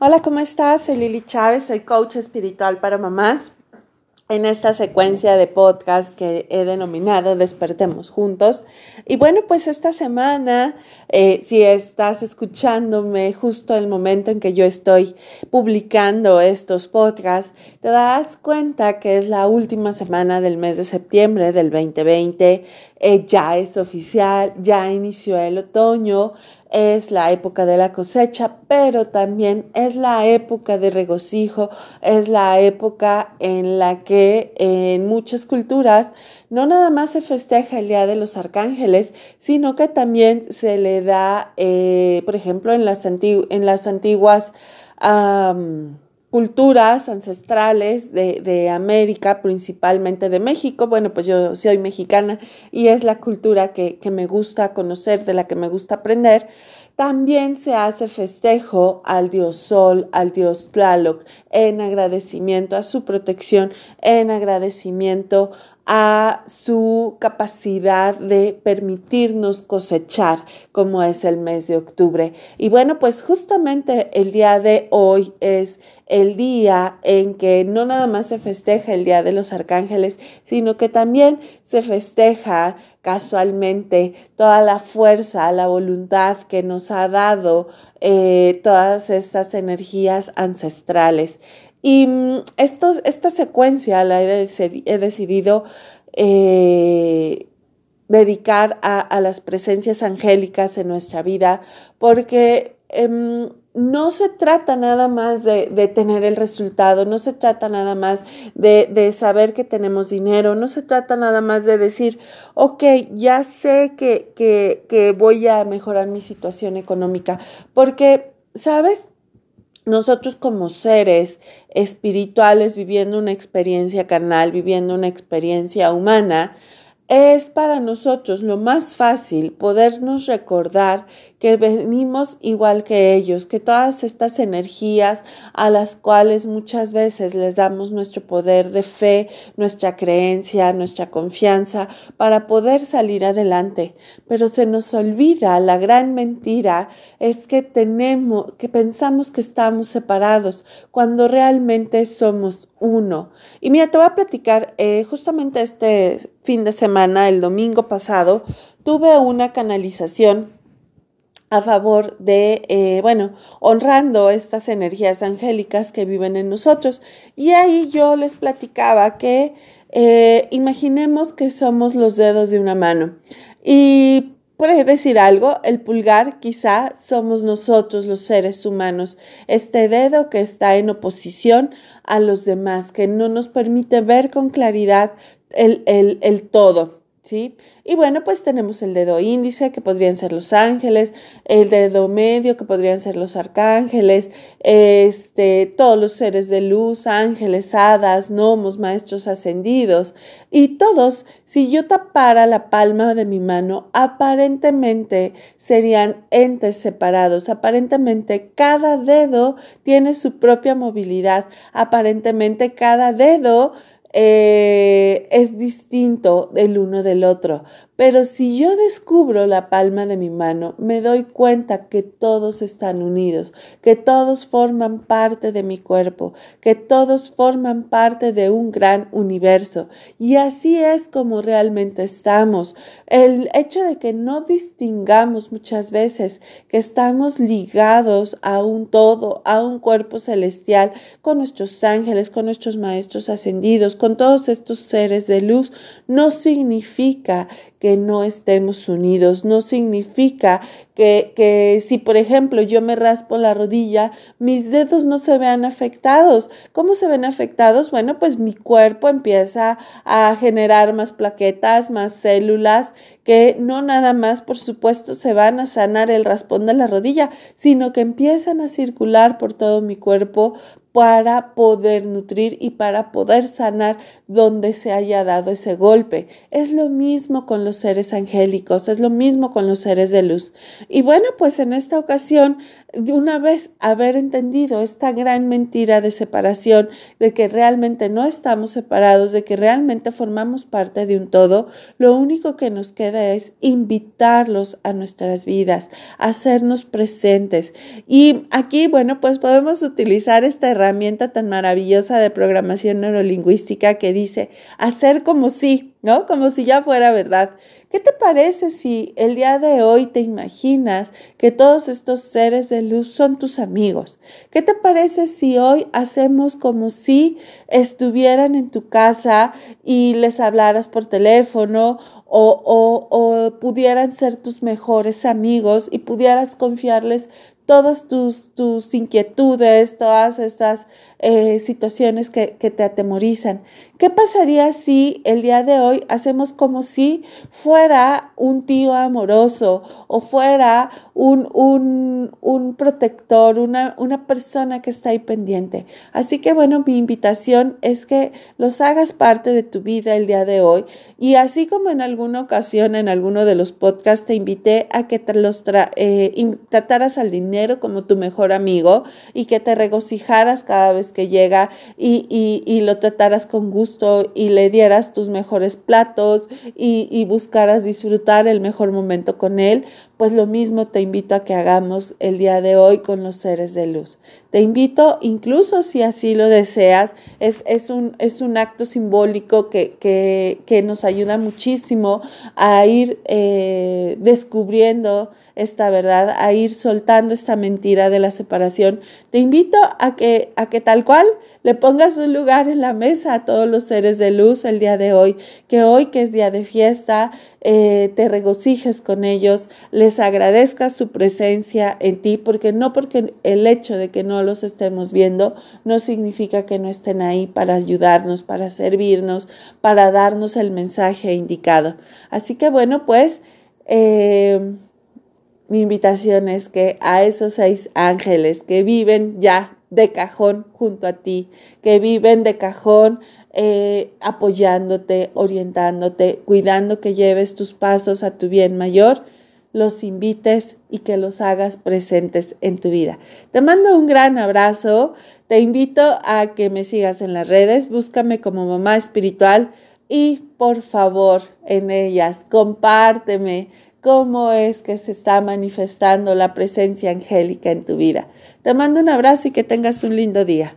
Hola, ¿cómo estás? Soy Lili Chávez, soy coach espiritual para mamás. En esta secuencia de podcast que he denominado Despertemos Juntos. Y bueno, pues esta semana, eh, si estás escuchándome justo el momento en que yo estoy publicando estos podcasts, te das cuenta que es la última semana del mes de septiembre del 2020. Eh, ya es oficial, ya inició el otoño es la época de la cosecha, pero también es la época de regocijo, es la época en la que en muchas culturas no nada más se festeja el Día de los Arcángeles, sino que también se le da, eh, por ejemplo, en las, en las antiguas culturas ancestrales de, América, principalmente de México. Bueno, pues yo soy mexicana y es la cultura que, que me gusta conocer, de la que me gusta aprender. También se hace festejo al dios Sol, al dios Tlaloc, en agradecimiento a su protección, en agradecimiento a su capacidad de permitirnos cosechar, como es el mes de octubre. Y bueno, pues justamente el día de hoy es el día en que no nada más se festeja el Día de los Arcángeles, sino que también se festeja casualmente toda la fuerza, la voluntad que nos ha dado eh, todas estas energías ancestrales. Y mm, esta secuencia la he, decidido eh, dedicar a, las presencias angélicas en nuestra vida porque em, no se trata nada más de, tener el resultado, no se trata nada más de, saber que tenemos dinero, no se trata nada más de decir, ok, ya sé que, que voy a mejorar mi situación económica, porque, ¿sabes? Nosotros como seres espirituales viviendo una experiencia carnal, viviendo una experiencia humana, es para nosotros lo más fácil podernos recordar que venimos igual que ellos, que todas estas energías a las cuales muchas veces les damos nuestro poder de fe, nuestra creencia, nuestra confianza para poder salir adelante. Pero se nos olvida la gran mentira es que tenemos, que pensamos que estamos separados cuando realmente somos uno. Y mira, te voy a platicar, eh, justamente este fin de semana, el domingo pasado, tuve una canalización a favor de, eh, bueno, honrando estas energías angélicas que viven en nosotros. Y ahí yo les platicaba que eh, imaginemos que somos los dedos de una mano. Y por decir algo, el pulgar quizá somos nosotros los seres humanos, este dedo que está en oposición a los demás, que no nos permite ver con claridad el, el, el todo. ¿Sí? Y bueno, pues tenemos el dedo índice, que podrían ser los ángeles, el dedo medio, que podrían ser los arcángeles, este, todos los seres de luz, ángeles, hadas, gnomos, maestros ascendidos, y todos, si yo tapara la palma de mi mano, aparentemente serían entes separados, aparentemente cada dedo tiene su propia movilidad, aparentemente cada dedo eh, es distinto el uno del otro. Pero si yo descubro la palma de mi mano, me doy cuenta que todos están unidos, que todos forman parte de mi cuerpo, que todos forman parte de un gran universo. Y así es como realmente estamos. El hecho de que no distingamos muchas veces que estamos ligados a un todo, a un cuerpo celestial, con nuestros ángeles, con nuestros maestros ascendidos, con todos estos seres de luz, no significa que no estemos unidos. No significa que, que, si, por ejemplo, yo me raspo la rodilla, mis dedos no se vean afectados. ¿Cómo se ven afectados? Bueno, pues mi cuerpo empieza a generar más plaquetas, más células, que no nada más, por supuesto, se van a sanar el raspón de la rodilla, sino que empiezan a circular por todo mi cuerpo para poder nutrir y para poder sanar donde se haya dado ese golpe. Es lo mismo con los seres angélicos, es lo mismo con los seres de luz. Y bueno, pues en esta ocasión, una vez haber entendido esta gran mentira de separación, de que realmente no estamos separados, de que realmente formamos parte de un todo, lo único que nos queda es invitarlos a nuestras vidas, hacernos presentes. Y aquí, bueno, pues podemos utilizar esta herramienta tan maravillosa de programación neurolingüística que dice hacer como si, ¿no? Como si ya fuera verdad. ¿Qué te parece si el día de hoy te imaginas que todos estos seres de luz son tus amigos? ¿Qué te parece si hoy hacemos como si estuvieran en tu casa y les hablaras por teléfono o, o, o pudieran ser tus mejores amigos y pudieras confiarles todas tus, tus inquietudes, todas estas eh, situaciones que, que, te atemorizan. ¿Qué pasaría si el día de hoy hacemos como si fuera un tío amoroso o fuera un, un, un protector, una, una persona que está ahí pendiente? Así que bueno, mi invitación es que los hagas parte de tu vida el día de hoy y así como en alguna ocasión en alguno de los podcasts te invité a que te los eh, trataras al como tu mejor amigo y que te regocijaras cada vez que llega y, y, lo trataras con gusto y le dieras tus mejores platos y buscaras disfrutar el mejor momento con él, pues lo mismo te invito a que hagamos el día de hoy con los seres de luz. Te invito, incluso si así lo deseas, es, es, un, es un acto simbólico que, que, nos ayuda muchísimo a ir eh, descubriendo esta verdad, a ir soltando esta mentira de la separación. Te invito a que, a que tal cual le pongas un lugar en la mesa a todos los seres de luz el día de hoy, que hoy que es día de fiesta, eh, te regocijes con ellos, les agradezcas su presencia en ti, porque no porque el hecho de que no los estemos viendo no significa que no estén ahí para ayudarnos, para servirnos, para darnos el mensaje indicado. Así que bueno, pues eh, mi invitación es que a esos seis ángeles que viven ya de cajón junto a ti, que viven de cajón eh, apoyándote, orientándote, cuidando que lleves tus pasos a tu bien mayor, los invites y que los hagas presentes en tu vida. Te mando un gran abrazo, te invito a que me sigas en las redes, búscame como mamá espiritual y por favor en ellas compárteme cómo es que se está manifestando la presencia angélica en tu vida. Te mando un abrazo y que tengas un lindo día.